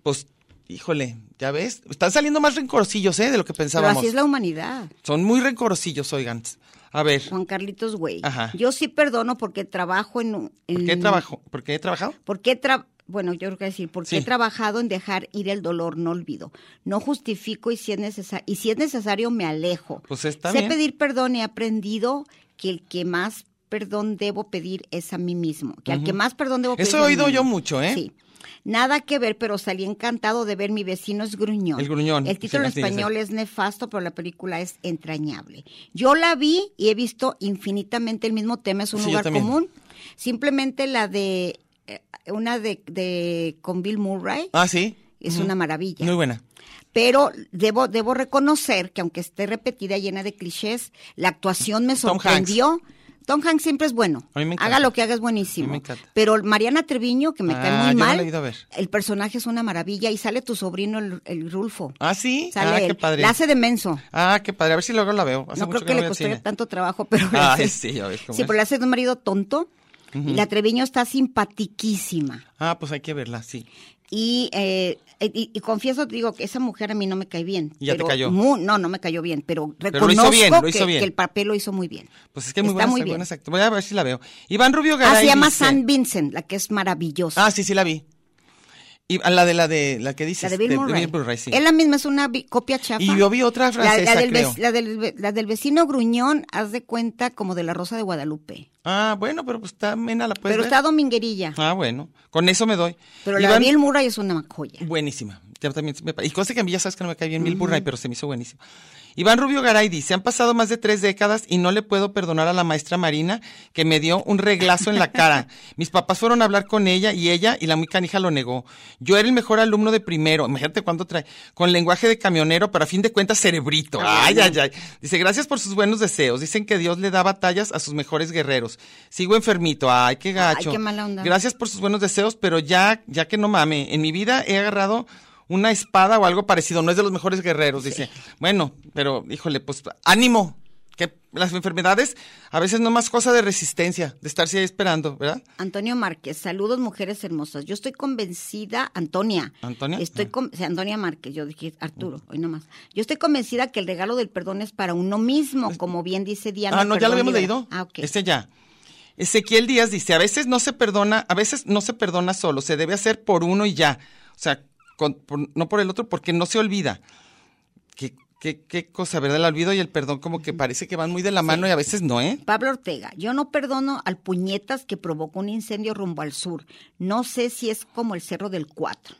Pues, híjole, ya ves, están saliendo más rencorosillos, ¿eh? De lo que Pero pensábamos. así es la humanidad. Son muy rencorosillos, oigan. A ver, Juan Carlitos Güey. Yo sí perdono porque trabajo en... un- ¿por en- qué trabajo? ¿Por qué he trabajado? Porque tra- bueno, yo creo que decir, porque Sí. he trabajado en dejar ir el dolor, no olvido. No justifico y si es necesario, y si es necesario me alejo. Pues está sé bien. pedir perdón y he aprendido que el que más perdón debo pedir es a mí mismo. Que al que más perdón debo pedir. Eso he oído yo mucho, ¿eh? Sí. Nada que ver, pero salí encantado de ver mi vecino es gruñón. El gruñón, El título en español es nefasto, pero la película es entrañable. Yo la vi y he visto infinitamente el mismo tema, es un Sí, lugar común. Simplemente la de una de, de con Bill Murray Ah, sí. es una maravilla. Muy buena. Pero debo debo reconocer que aunque esté repetida llena de clichés, la actuación me Tom Hanks. sorprendió. Tom Hanks siempre es bueno. A mí me encanta. Haga lo que haga es buenísimo. A mí me encanta. Pero Mariana Treviño, que me Ah, cae muy yo no mal, he ido a ver. el personaje es una maravilla y sale tu sobrino el, el Rulfo. Ah, sí. Sale ah, él. qué padre. La hace de menso. Ah, qué padre. A ver si luego la veo. Hace no mucho creo que no le cine. tanto trabajo, pero hace. sí, ya ves cómo Sí, es. pero le hace de un marido tonto. Y la Treviño está simpatiquísima. Ah, pues hay que verla, sí. Y, eh, y, y confieso, digo, que esa mujer a mí no me cae bien. ¿Y ya te cayó? no, no me cayó bien, pero lo hizo reconozco bien, lo que, hizo bien. que el papel lo hizo muy bien. Pues es que muy Está buenas, muy bien. buenas Voy a ver si la veo. Iván Rubio Ah, Garay se llama dice- San Vincent, la que es maravillosa. Ah, sí, sí la vi. Y a la de la de la que dices. la de Bill Murray. sí. Es la misma, es una copia chafa. Y yo vi otra francesa, la, del creo. la del, ve- la del vecino gruñón, haz de cuenta como de la Rosa de Guadalupe. Ah, bueno, pero pues está mena la puedes pero ver. está dominguerilla. Ah, bueno. Con eso me doy. pero la de Bill Murray es una joya. Buenísima. También me y cosa que a mí ya sabes que no me cae bien Bill Murray, pero se me hizo buenísimo. Iván Rubio Garay dice, han pasado más de tres décadas y no le puedo perdonar a la maestra Marina que me dio un reglazo en la cara. Mis papás fueron a hablar con ella y ella y la muy canija lo negó. Yo era el mejor alumno de primero, imagínate cuánto trae, con lenguaje de camionero, pero a fin de cuentas cerebrito. Ay, ay, ay. Dice, gracias por sus buenos deseos. Dicen que Dios le da batallas a sus mejores guerreros. Sigo enfermito. Ay, qué gacho. qué mala onda. Gracias por sus buenos deseos, pero ya, ya que no mame, en mi vida he agarrado una espada o algo parecido, no es de los mejores guerreros, dice. Bueno, pero híjole, pues ánimo, que las enfermedades a veces no más cosa de resistencia, de estarse ahí esperando, ¿verdad? Antonio Márquez, saludos mujeres hermosas. Yo estoy convencida, Antonia. ¿Antonia? Estoy Ah. con, Antonia Márquez, yo dije Arturo, hoy nomás. Yo estoy convencida que el regalo del perdón es para uno mismo, como bien dice Diana. Ah, no, ya lo habíamos libera. leído. Ah, ok. Ese ya. Ezequiel Díaz dice, a veces no se perdona, a veces no se perdona solo, se debe hacer por uno y ya. O sea, con- por- no por el otro, porque no se olvida. Qué, qué, qué cosa, ¿verdad? El olvido y el perdón como que parece que van muy de la mano y a veces no, ¿eh? Pablo Ortega, yo no perdono al puñetas que provocó un incendio rumbo al sur. No sé si es como el Cerro del Cuatro.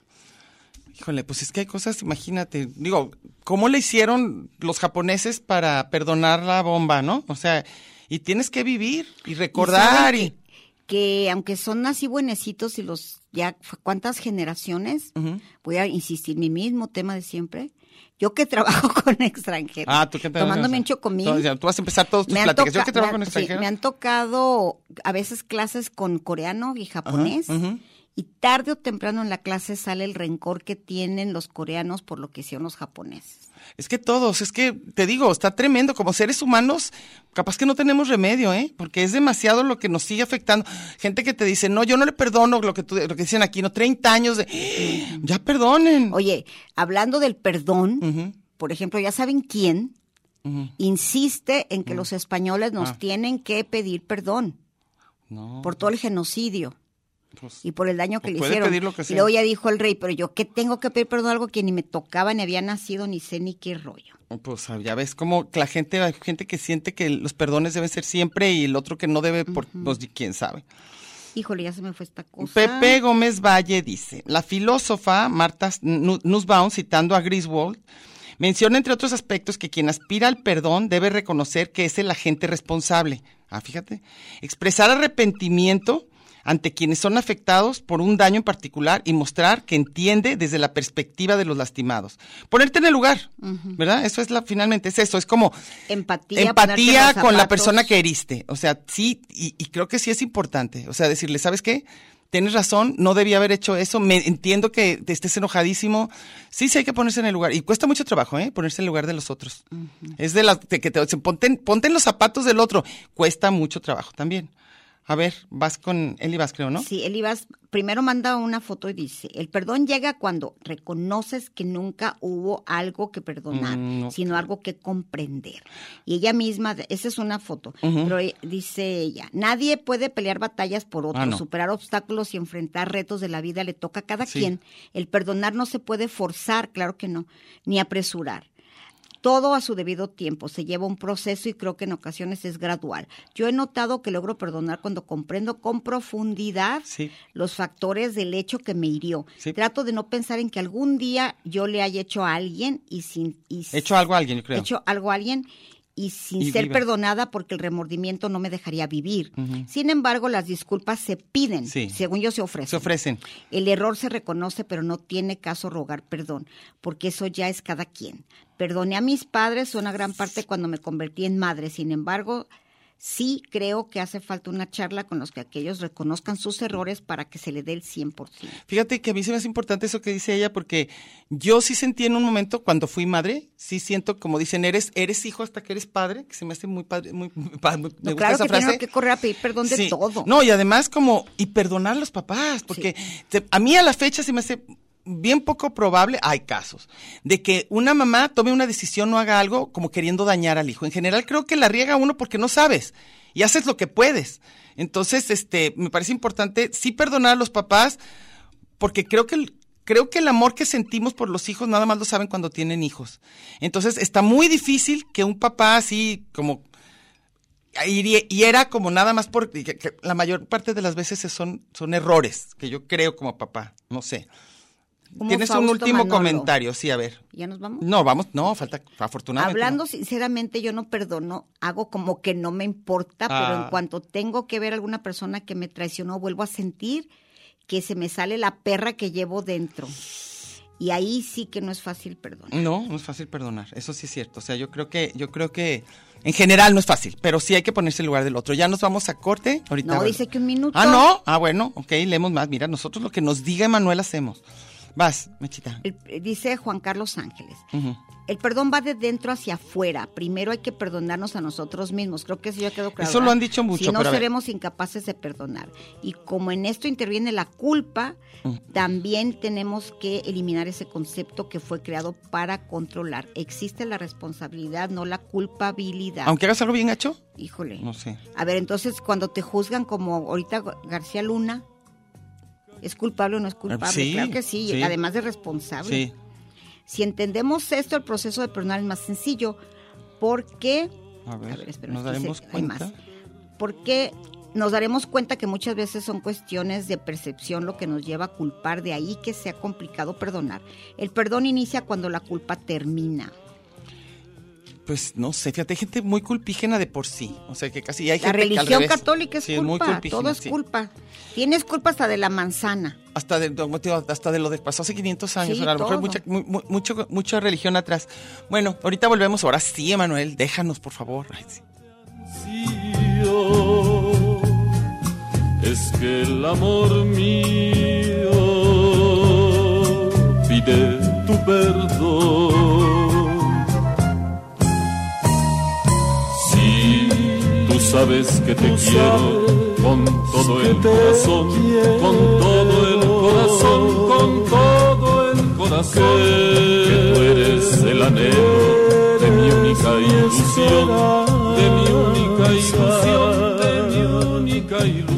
Híjole, pues es que hay cosas, imagínate, digo, ¿cómo le hicieron los japoneses para perdonar la bomba, no? O sea, y tienes que vivir y recordar y... que, que aunque son así buenecitos y los ya cuántas generaciones, voy a insistir, mi mismo tema de siempre. Yo que trabajo con extranjeros, Ah, tú qué tal. tomándome un chocomil. Tú, tú vas a empezar todos tus pláticas. Yo toca- que trabajo me con han- sí, extranjeros. me han tocado a veces clases con coreano y japonés. ujú. Y tarde o temprano en la clase sale el rencor que tienen los coreanos por lo que hicieron los japoneses. Es que todos, es que te digo, está tremendo. Como seres humanos, capaz que no tenemos remedio, ¿eh? Porque es demasiado lo que nos sigue afectando. Gente que te dice, no, yo no le perdono lo que, tú, lo que dicen aquí, no, 30 años de. Ya perdonen. Oye, hablando del perdón, por ejemplo, ya saben quién insiste en que los españoles nos Ah. tienen que pedir perdón No. por todo el genocidio pues, y por el daño que Pues le hicieron. pedir lo que y sea. luego ya dijo el rey, pero yo qué tengo que pedir perdón a algo que ni me tocaba, ni había nacido, ni sé ni qué rollo. Pues ya ves como la gente, hay gente que siente que los perdones deben ser siempre y el otro que no debe, por, pues quién sabe. Híjole, ya se me fue esta cosa. Pepe Gómez Valle dice, la filósofa Marta Nu- Nussbaum, citando a Griswold, menciona entre otros aspectos que quien aspira al perdón debe reconocer que es el agente responsable. Ah, fíjate. Expresar arrepentimiento ante quienes son afectados por un daño en particular y mostrar que entiende desde la perspectiva de los lastimados. Ponerte en el lugar, ¿verdad? Eso es la, finalmente es eso, es como Empatía. empatía con la persona que heriste. O sea, sí, y, y creo que sí es importante. O sea, decirle, ¿sabes qué? Tienes razón, no debía haber hecho eso. Me entiendo que te estés enojadísimo. Sí, sí hay que ponerse en el lugar. Y cuesta mucho trabajo, ¿eh? Ponerse en el lugar de los otros. Es de las que te, ponte, ponte en los zapatos del otro. Cuesta mucho trabajo también. A ver, vas con Eli vas, creo, ¿no? Sí, él ibas, primero manda una foto y dice, el perdón llega cuando reconoces que nunca hubo algo que perdonar, Mm, no. sino algo que comprender. Y ella misma, esa es una foto, pero e- dice ella, nadie puede pelear batallas por otro, Ah, no. superar obstáculos y enfrentar retos de la vida le toca a cada Sí. quien. El perdonar no se puede forzar, claro que no, ni apresurar. Todo a su debido tiempo, se lleva un proceso y creo que en ocasiones es gradual. Yo he notado que logro perdonar cuando comprendo con profundidad Sí. los factores del hecho que me hirió. Sí. Trato de no pensar en que algún día yo le haya hecho a alguien y sin... Y He hecho algo a alguien, yo creo. hecho algo a alguien y sin Y ser viva. perdonada porque el remordimiento no me dejaría vivir. Sin embargo, las disculpas se piden, Sí. según yo se ofrecen. Se ofrecen. El error se reconoce, pero no tiene caso rogar perdón, porque eso ya es cada quien. Perdoné a mis padres una gran parte cuando me convertí en madre. Sin embargo, sí creo que hace falta una charla con los que aquellos reconozcan sus errores para que se le dé el 100%. Fíjate que a mí se me hace importante eso que dice ella, porque yo sí sentí en un momento cuando fui madre, sí siento como dicen, eres, eres hijo hasta que eres padre, que se me hace muy padre, muy, muy padre, me No, gusta claro esa que frase. tengo que correr a pedir perdón de Sí. todo. No, y además como, y perdonar a los papás, porque te- a mí a la fecha se me hace bien poco probable, hay casos, de que una mamá tome una decisión o haga algo como queriendo dañar al hijo. En general creo que la riega uno porque no sabes y haces lo que puedes. Entonces, este, me parece importante sí perdonar a los papás, porque creo que el, creo que el amor que sentimos por los hijos nada más lo saben cuando tienen hijos. Entonces, está muy difícil que un papá así como y, era como nada más por que- que la mayor parte de las veces son son errores que yo creo como papá, no sé. Tienes un último Manolo. comentario, sí, a ver. ¿Ya nos vamos? No, vamos, no, falta afortunadamente. Hablando no. sinceramente, yo no perdono, hago como que no me importa, pero Ah. en cuanto tengo que ver a alguna persona que me traicionó, vuelvo a sentir que se me sale la perra que llevo dentro. Y ahí sí que no es fácil perdonar. No, no es fácil perdonar, eso sí es cierto. O sea, yo creo que, yo creo que en general no es fácil, pero sí hay que ponerse en lugar del otro. Ya nos vamos a corte. Ahorita. No, dice que un minuto. Ah, no. Ah, bueno, ok, leemos más. Mira, nosotros lo que nos diga Emanuel hacemos. Vas, Mechita. El- dice Juan Carlos Ángeles. El perdón va de dentro hacia afuera. Primero hay que perdonarnos a nosotros mismos. Creo que eso ya quedó claro. Eso lo han dicho mucho, Si no, seremos incapaces de perdonar. Y como en esto interviene la culpa, también tenemos que eliminar ese concepto que fue creado para controlar. Existe la responsabilidad, no la culpabilidad. Aunque hagas algo bien hecho, Híjole. no sé. A ver, entonces cuando te juzgan como ahorita García Luna, ¿es culpable o no es culpable? sí, claro que sí, sí. además de responsable. Sí. Si entendemos esto, el proceso de perdonar es más sencillo porque, A ver, A ver, espera, nos daremos se- hay cuenta. más. porque nos daremos cuenta que muchas veces son cuestiones de percepción lo que nos lleva a culpar, de ahí que sea complicado perdonar. El perdón inicia cuando la culpa termina. Pues no sé, fíjate, hay gente muy culpígena de por sí. O sea, que casi hay La gente que al religión revés. católica es Sí, muy culpa, culpígena, todo es sí. culpa. Tienes culpa hasta de la manzana. Hasta de, hasta de lo de pasó hace 500 años, Sí, a lo mejor mucha, mu- mu- mucho, mucha religión atrás. Bueno, ahorita volvemos. Ahora sí, Emanuel, déjanos, por favor. Ay, es que el amor mío pide tu perdón. Sabes que te quiero con todo el corazón, con todo el corazón, con todo el corazón, que tú eres el anhelo de mi única ilusión, de mi única ilusión, de mi única ilusión.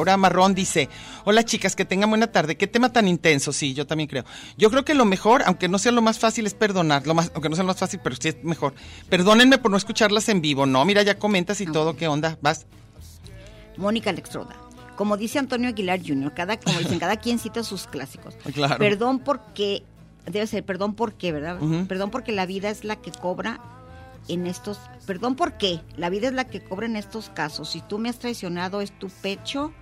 Laura Marrón dice, hola chicas, que tengan buena tarde. Qué tema tan intenso, sí, yo también creo. Yo creo que lo mejor, aunque no sea lo más fácil, es perdonar. Lo más, aunque no sea lo más fácil, pero sí es mejor. Perdónenme por no escucharlas en vivo. No, mira, ya comentas y todo, ¿qué onda? Vas. Mónica Alextroda. Como dice Antonio Aguilar Jr., cada, como dicen, cada quien cita sus clásicos. Claro. Perdón porque, debe ser perdón porque, ¿verdad? Perdón porque la vida es la que cobra en estos, perdón porque la vida es la que cobra en estos casos. Si tú me has traicionado es tu pecho,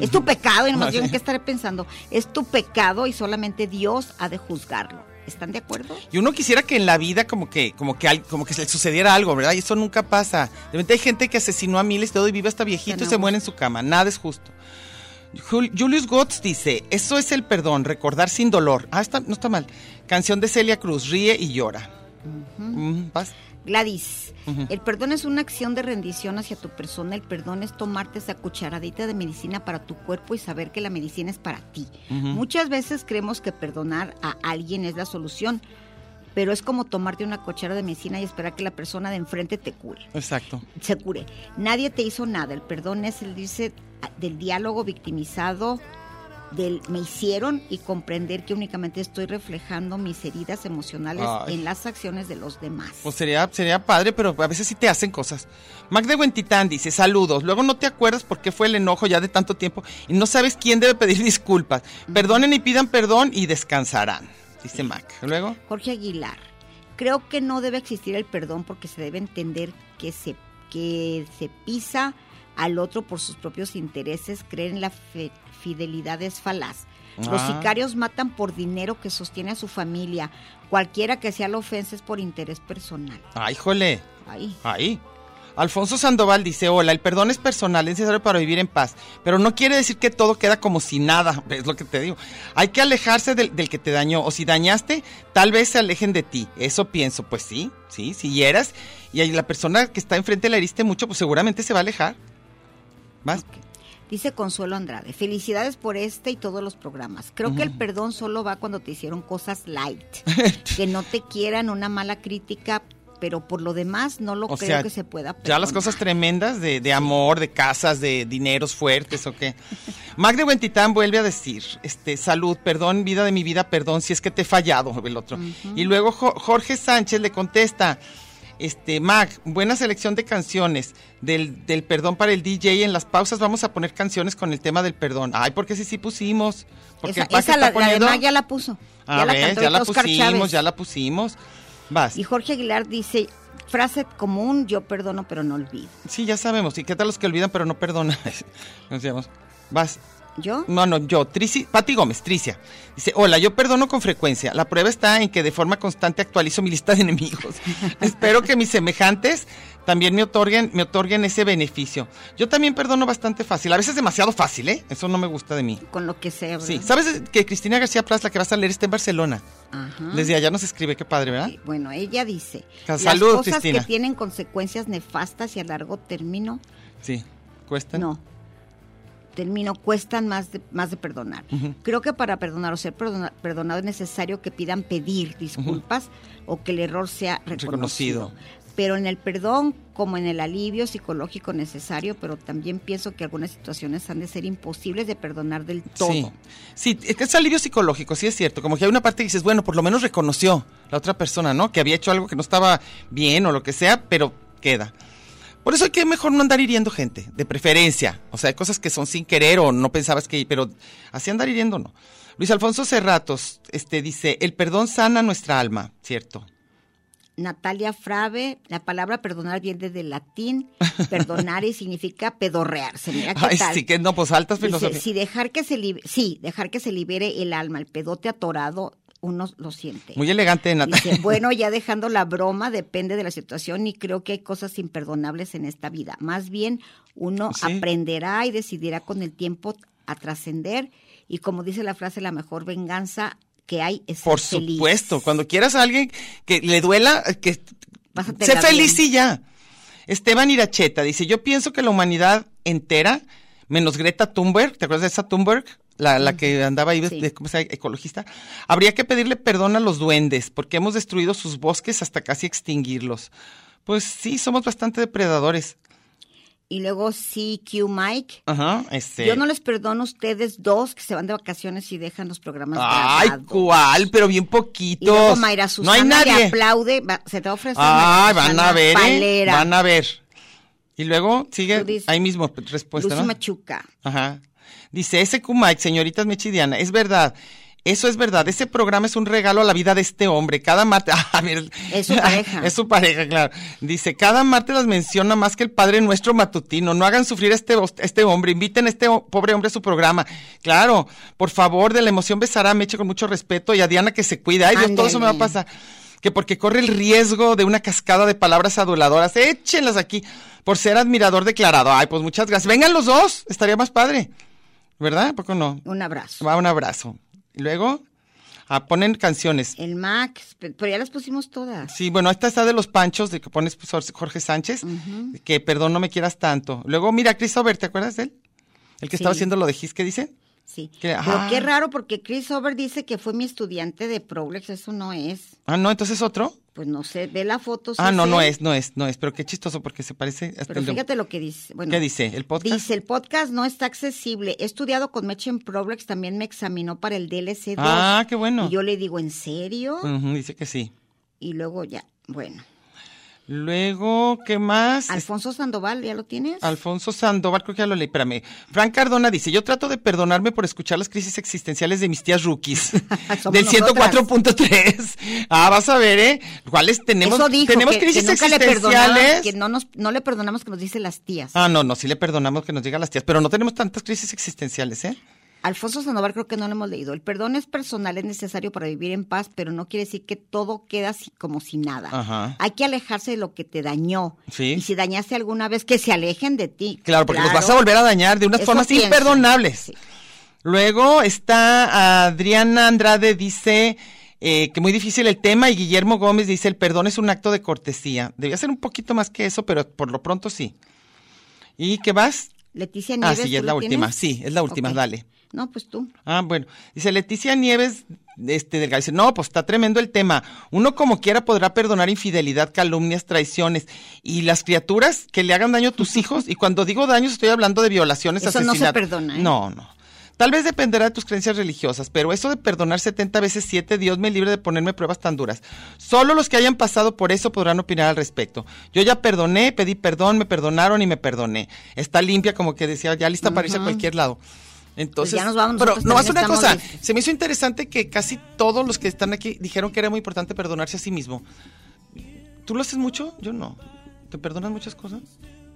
es tu pecado y no más bien qué estaré pensando, es tu pecado y solamente Dios ha de juzgarlo. ¿Están de acuerdo? Y uno quisiera que en la vida como que, como que, como que se le sucediera algo, ¿verdad? Y eso nunca pasa. De repente hay gente que asesinó a miles todo y vive hasta viejito y se muere en su cama. Nada es justo. Jul- Julius Gotts dice, eso es el perdón, recordar sin dolor. Ah, está, no está mal. Canción de Celia Cruz, ríe y llora. Mm, Gladys, el perdón es una acción de rendición hacia tu persona. El perdón es tomarte esa cucharadita de medicina para tu cuerpo y saber que la medicina es para ti. Muchas veces creemos que perdonar a alguien es la solución, pero es como tomarte una cuchara de medicina y esperar que la persona de enfrente te cure. Exacto. Se cure. Nadie te hizo nada. El perdón es el dice del diálogo victimizado del me hicieron y comprender que únicamente estoy reflejando mis heridas emocionales Ay. en las acciones de los demás. Pues sería, sería padre, pero a veces sí te hacen cosas. Mac de Huentitán dice, saludos. Luego no te acuerdas por qué fue el enojo ya de tanto tiempo y no sabes quién debe pedir disculpas. Perdonen y pidan perdón y descansarán, dice Mac. Luego, Jorge Aguilar, creo que no debe existir el perdón porque se debe entender que se, que se pisa al otro por sus propios intereses, creer en la fe- fidelidad es falaz. Los Ah. sicarios matan por dinero que sostiene a su familia. Cualquiera que sea la ofensa es por interés personal. ay, jole. Ahí. Ahí. Alfonso Sandoval dice, hola, el perdón es personal, es necesario para vivir en paz, pero no quiere decir que todo queda como si nada, es lo que te digo. Hay que alejarse del, del que te dañó, o si dañaste, tal vez se alejen de ti. Eso pienso, pues sí, sí, si hieras, y la persona que está enfrente la heriste mucho, pues seguramente se va a alejar. ¿Vas? Dice Consuelo Andrade, felicidades por este y todos los programas. Creo que el perdón solo va cuando te hicieron cosas light, que no te quieran una mala crítica, pero por lo demás no lo O creo sea, que se pueda Ya perdonar. las cosas tremendas de, de amor, de casas, de dineros fuertes o qué. Mac de Huentitán vuelve a decir, este, salud, perdón, vida de mi vida, perdón, si es que te he fallado, el otro. Y luego Jo- Jorge Sánchez le contesta, este, Mac, buena selección de canciones del, del perdón para el DJ. En las pausas vamos a poner canciones con el tema del perdón. Ay, porque sí, sí pusimos. Porque Esa, esa la, la de Mac ya la puso. Ah, ves, cantó ya la Oscar pusimos, Chávez. ya la pusimos. Vas. Y Jorge Aguilar dice, frase común, yo perdono pero no olvido. Sí, ya sabemos. ¿Y qué tal los que olvidan pero no perdonan? Nos Vas. ¿Yo? No, no, yo, Trici, Pati Gómez, Tricia. Dice, hola, yo perdono con frecuencia. La prueba está en que de forma constante actualizo mi lista de enemigos. Espero que mis semejantes también me otorguen, me otorguen ese beneficio. Yo también perdono bastante fácil, a veces demasiado fácil, ¿eh? Eso no me gusta de mí. Con lo que sea, ¿verdad? Sí, ¿sabes que Cristina García Plas, la que vas a leer, está en Barcelona? Ajá. Desde allá nos escribe, qué padre, ¿verdad? Sí, Bueno, ella dice, Salud, las cosas Cristina. que tienen consecuencias nefastas y a largo término, Sí, cuestan. no. Término cuestan más de, más de perdonar. Creo que para perdonar o ser perdona- perdonado es necesario que pidan pedir disculpas o que el error sea reconocido. Reconocido. Pero en el perdón, como en el alivio psicológico necesario, pero también pienso que algunas situaciones han de ser imposibles de perdonar del todo. Sí, sí, es alivio psicológico, sí es cierto. Como que hay una parte que dices, bueno, por lo menos reconoció la otra persona, ¿no? Que había hecho algo que no estaba bien o lo que sea, pero queda. Por eso hay que mejor no andar hiriendo gente, de preferencia. O sea, hay cosas que son sin querer o no pensabas que, pero así andar hiriendo no. Luis Alfonso Cerratos, este dice, el perdón sana nuestra alma, ¿cierto? Natalia Frave, la palabra perdonar viene del latín, perdonar y significa pedorrearse. Mira qué Ay, tal. sí que no, pues altas filosofías. si dejar que se sí, dejar que se libere el alma, el pedote atorado, uno lo siente. Muy elegante, Natalia. Dice, bueno, ya dejando la broma, depende de la situación y creo que hay cosas imperdonables en esta vida. Más bien, uno Sí. aprenderá y decidirá con el tiempo a trascender y como dice la frase, la mejor venganza que hay es Por ser feliz. supuesto, cuando quieras a alguien que le duela, que sé feliz bien. y ya. Esteban Iracheta dice, yo pienso que la humanidad entera, menos Greta Thunberg, ¿te acuerdas de esa Thunberg? La, la que andaba ahí, de- Sí. de, ¿cómo se llama? Ecologista. Habría que pedirle perdón a los duendes, porque hemos destruido sus bosques hasta casi extinguirlos. Pues sí, somos bastante depredadores. Y luego CQ Mike. Ajá, este. Yo no les perdono a ustedes dos que se van de vacaciones y dejan los programas Ay, grabados. ¿cuál? Pero bien Y luego poquitos. Mayra no hay le nadie. aplaude, va- se te ofrecer Ay, Mayra van a ver, ¿eh? Van a ver. Y luego sigue ahí mismo respuesta, Lucy ¿no? Machuca. Ajá. Dice, ese Mike, señoritas Mechidiana, es verdad. Eso es verdad. Ese programa es un regalo a la vida de este hombre. Cada martes. A ver. Es su pareja. es su pareja, claro. Dice, cada martes las menciona más que el Padre Nuestro matutino. No hagan sufrir a este, este hombre. Inviten a este pobre hombre a su programa. Claro. Por favor, de la emoción besará a Meche con mucho respeto y a Diana que se cuida. Ay, Dios, todo eso me va a pasar. Que porque corre el riesgo de una cascada de palabras aduladoras. Échenlas aquí. Por ser admirador declarado. Ay, pues muchas gracias. Vengan los dos. Estaría más padre. ¿Verdad? ¿A poco no? Un abrazo. Va, un abrazo. Y luego, ah, ponen canciones. El Max, pe- pero ya las pusimos todas. Sí, bueno, esta está de los panchos, de que pones pues, Jorge Sánchez, que perdón, no me quieras tanto. Luego, mira, Chris Over, ¿te acuerdas de él? El que estaba haciendo lo de Gis, ¿qué dice? Sí. Que- Pero qué raro porque Chris Over dice que fue mi estudiante de Problex, eso no es. Ah, no, entonces otro. Pues no sé, ve la foto. ah, no, no es, no es, no es, pero qué chistoso porque se parece. hasta Pero el fíjate lo que dice. Bueno, ¿Qué dice? ¿El podcast? Dice, el podcast no está accesible. He estudiado con Meche en Problex, también me examinó para el DLC2. Ah, qué bueno. Y yo le digo, ¿en serio? Ujú, dice que sí. Y luego ya, bueno. Luego, ¿qué más? Alfonso Sandoval, ¿ya lo tienes? Alfonso Sandoval, creo que ya lo leí, espérame. Frank Cardona dice, yo trato de perdonarme por escuchar las crisis existenciales de mis tías rookies. Del nosotras. 104.3. Ah, vas a ver, ¿eh? ¿Cuáles tenemos? Eso dijo, tenemos que, que crisis le existenciales. que no, nos, no le perdonamos que nos dice las tías. Ah, no, no, sí le perdonamos que nos diga las tías, pero no tenemos tantas crisis existenciales, ¿eh? Alfonso Sandoval creo que no lo hemos leído. El perdón es personal, es necesario para vivir en paz, pero no quiere decir que todo queda así como si nada. Ajá. Hay que alejarse de lo que te dañó. Sí. Y si dañaste alguna vez, que se alejen de ti. Claro, porque los vas a volver a dañar de unas Eso formas pienso. imperdonables. Sí. Luego está Adriana Andrade, dice eh, que muy difícil el tema, y Guillermo Gómez dice, el perdón es un acto de cortesía. Debía ser un poquito más que eso, pero por lo pronto sí. ¿Y qué vas? Leticia Ah, Nieves. sí, ¿tú es la última, tienes? sí, es la última, dale. No, pues tú. Ah, bueno. Dice Leticia Nieves, este, del dice, no, pues está tremendo el tema. Uno como quiera podrá perdonar infidelidad, calumnias, traiciones. Y las criaturas que le hagan daño a tus hijos, y cuando digo daños estoy hablando de violaciones, Eso no se perdona, ¿eh? No, no. Tal vez dependerá de tus creencias religiosas, pero eso de perdonar 70 veces 7, Dios me libre de ponerme pruebas tan duras. Solo los que hayan pasado por eso podrán opinar al respecto. Yo ya perdoné, pedí perdón, me perdonaron y me perdoné. Está limpia, como que decía, ya lista para irse a cualquier lado. Entonces, Pues ya nos vamos, pero no una cosa, se me hizo interesante que casi todos los que están aquí dijeron que era muy importante perdonarse a sí mismo. ¿Tú lo haces mucho? Yo no. ¿Te perdonas muchas cosas?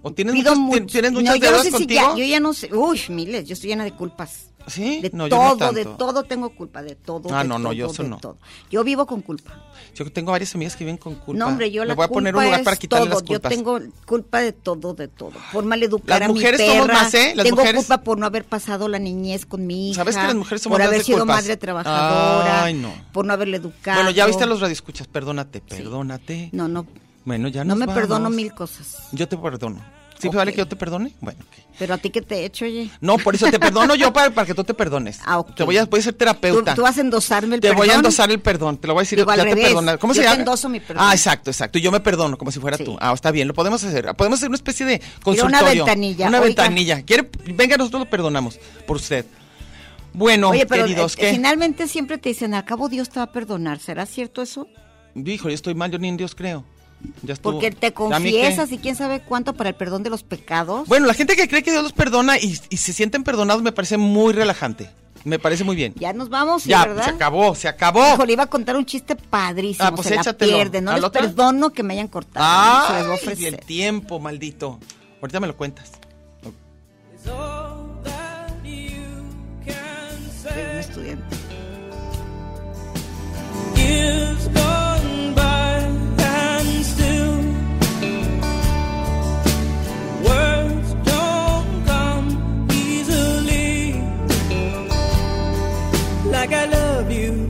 ¿O tienes Pido muchas, mucho. tienes No, muchas yo no sé si ya, yo ya no sé. Uy, miles, yo estoy llena de culpas. ¿Sí? De No, yo no todo, de todo tengo culpa, de todo. Ah, de no, no, todo, yo eso no. todo. Yo vivo con culpa. Yo tengo varias amigas que viven con culpa. No, hombre, yo Le la voy a poner un lugar para quitarle todo. las culpas. Yo tengo culpa de todo, de todo. Por maleducar Las a mujeres mi somos perra. más, ¿eh? Las tengo mujeres- culpa por no haber pasado la niñez con mi hija. ¿Sabes que las mujeres somos Por haber sido culpas? madre trabajadora. Ay, no. Por no haberle educado. Bueno, ya viste a los radioescuchas, perdónate, perdónate. No, no. Bueno, ya No me vamos. perdono mil cosas. Yo te perdono. ¿Sí Ok. vale que yo te perdone? Bueno, ok. Pero a ti que te he hecho, oye. No, por eso te perdono yo para, para que tú te perdones. Ah, ok. Te voy a, voy a ser terapeuta. tú vas a endosarme el te perdón. voy a endosar el perdón, te lo voy a decir, Digo, al ya te revés. ¿Cómo Yo se te llama? endoso mi perdón. Ah, exacto, exacto. Y yo me perdono como si fuera Sí. tú. Ah, está bien, lo podemos hacer. Podemos hacer una especie de consultorio. una ventanilla, Una oiga. ventanilla. ¿Quiere? Venga, nosotros lo perdonamos por usted. Bueno, Oye, pero queridos, eh, finalmente siempre te dicen, al cabo Dios te va a perdonar. ¿Será cierto eso? Dijo, yo estoy mal, yo ni en Dios creo. Ya estuvo. Porque te confiesas y quién sabe cuánto para el perdón de los pecados. Bueno, la gente que cree que Dios los perdona y, y se sienten perdonados me parece muy relajante. Me parece muy bien. Ya nos vamos, ¿sí, ya, ¿verdad? se acabó, se acabó. Hijo, le iba a contar un chiste padrísimo, Ah, pues se la échatelo. pierde. No ¿Al les otro? perdono que me hayan cortado. se les voy a Ay, y el tiempo, maldito. Ahorita me lo cuentas. Soy un estudiante. Like I love you,